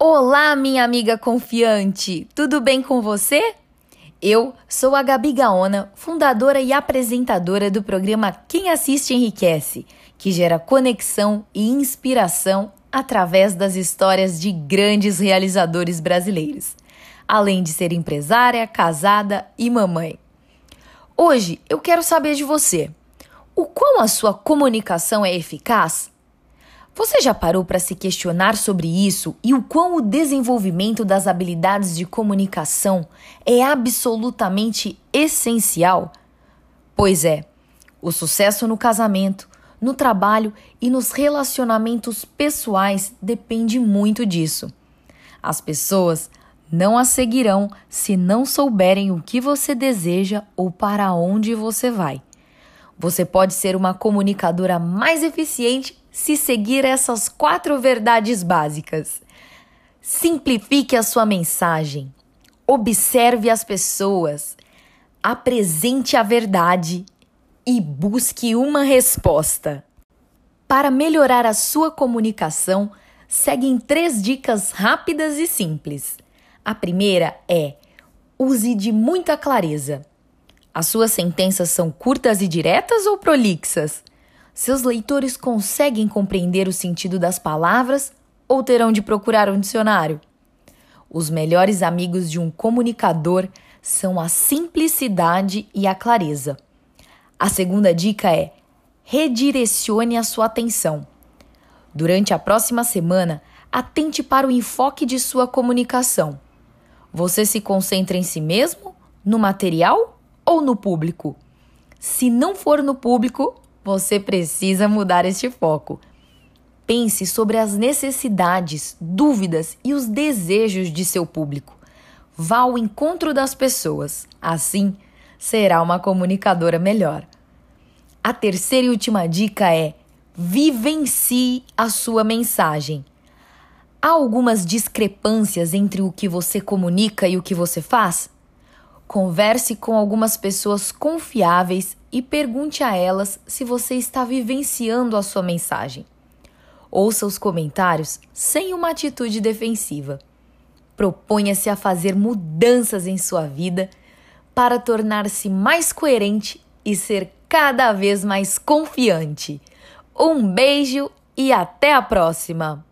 Olá, minha amiga confiante! Tudo bem com você? Eu sou a Gabi Gaona, fundadora e apresentadora do programa Quem Assiste Enriquece, que gera conexão e inspiração através das histórias de grandes realizadores brasileiros, além de ser empresária, casada e mamãe. Hoje eu quero saber de você: o quão a sua comunicação é eficaz? Você já parou para se questionar sobre isso e o quão o desenvolvimento das habilidades de comunicação é absolutamente essencial? Pois é, o sucesso no casamento, no trabalho e nos relacionamentos pessoais depende muito disso. As pessoas não a seguirão se não souberem o que você deseja ou para onde você vai. Você pode ser uma comunicadora mais eficiente se seguir essas quatro verdades básicas. Simplifique a sua mensagem, observe as pessoas, apresente a verdade e busque uma resposta. Para melhorar a sua comunicação, seguem três dicas rápidas e simples. A primeira é: use de muita clareza. As suas sentenças são curtas e diretas ou prolixas? Seus leitores conseguem compreender o sentido das palavras ou terão de procurar um dicionário? Os melhores amigos de um comunicador são a simplicidade e a clareza. A segunda dica é: redirecione a sua atenção. Durante a próxima semana, atente para o enfoque de sua comunicação. Você se concentra em si mesmo, no material ou no público? Se não for no público, você precisa mudar este foco. Pense sobre as necessidades, dúvidas e os desejos de seu público. Vá ao encontro das pessoas. Assim, será uma comunicadora melhor. A terceira e última dica é: vivencie a sua mensagem. Há algumas discrepâncias entre o que você comunica e o que você faz? Converse com algumas pessoas confiáveis e pergunte a elas se você está vivenciando a sua mensagem. Ouça os comentários sem uma atitude defensiva. Proponha-se a fazer mudanças em sua vida para tornar-se mais coerente e ser cada vez mais confiante. Um beijo e até a próxima!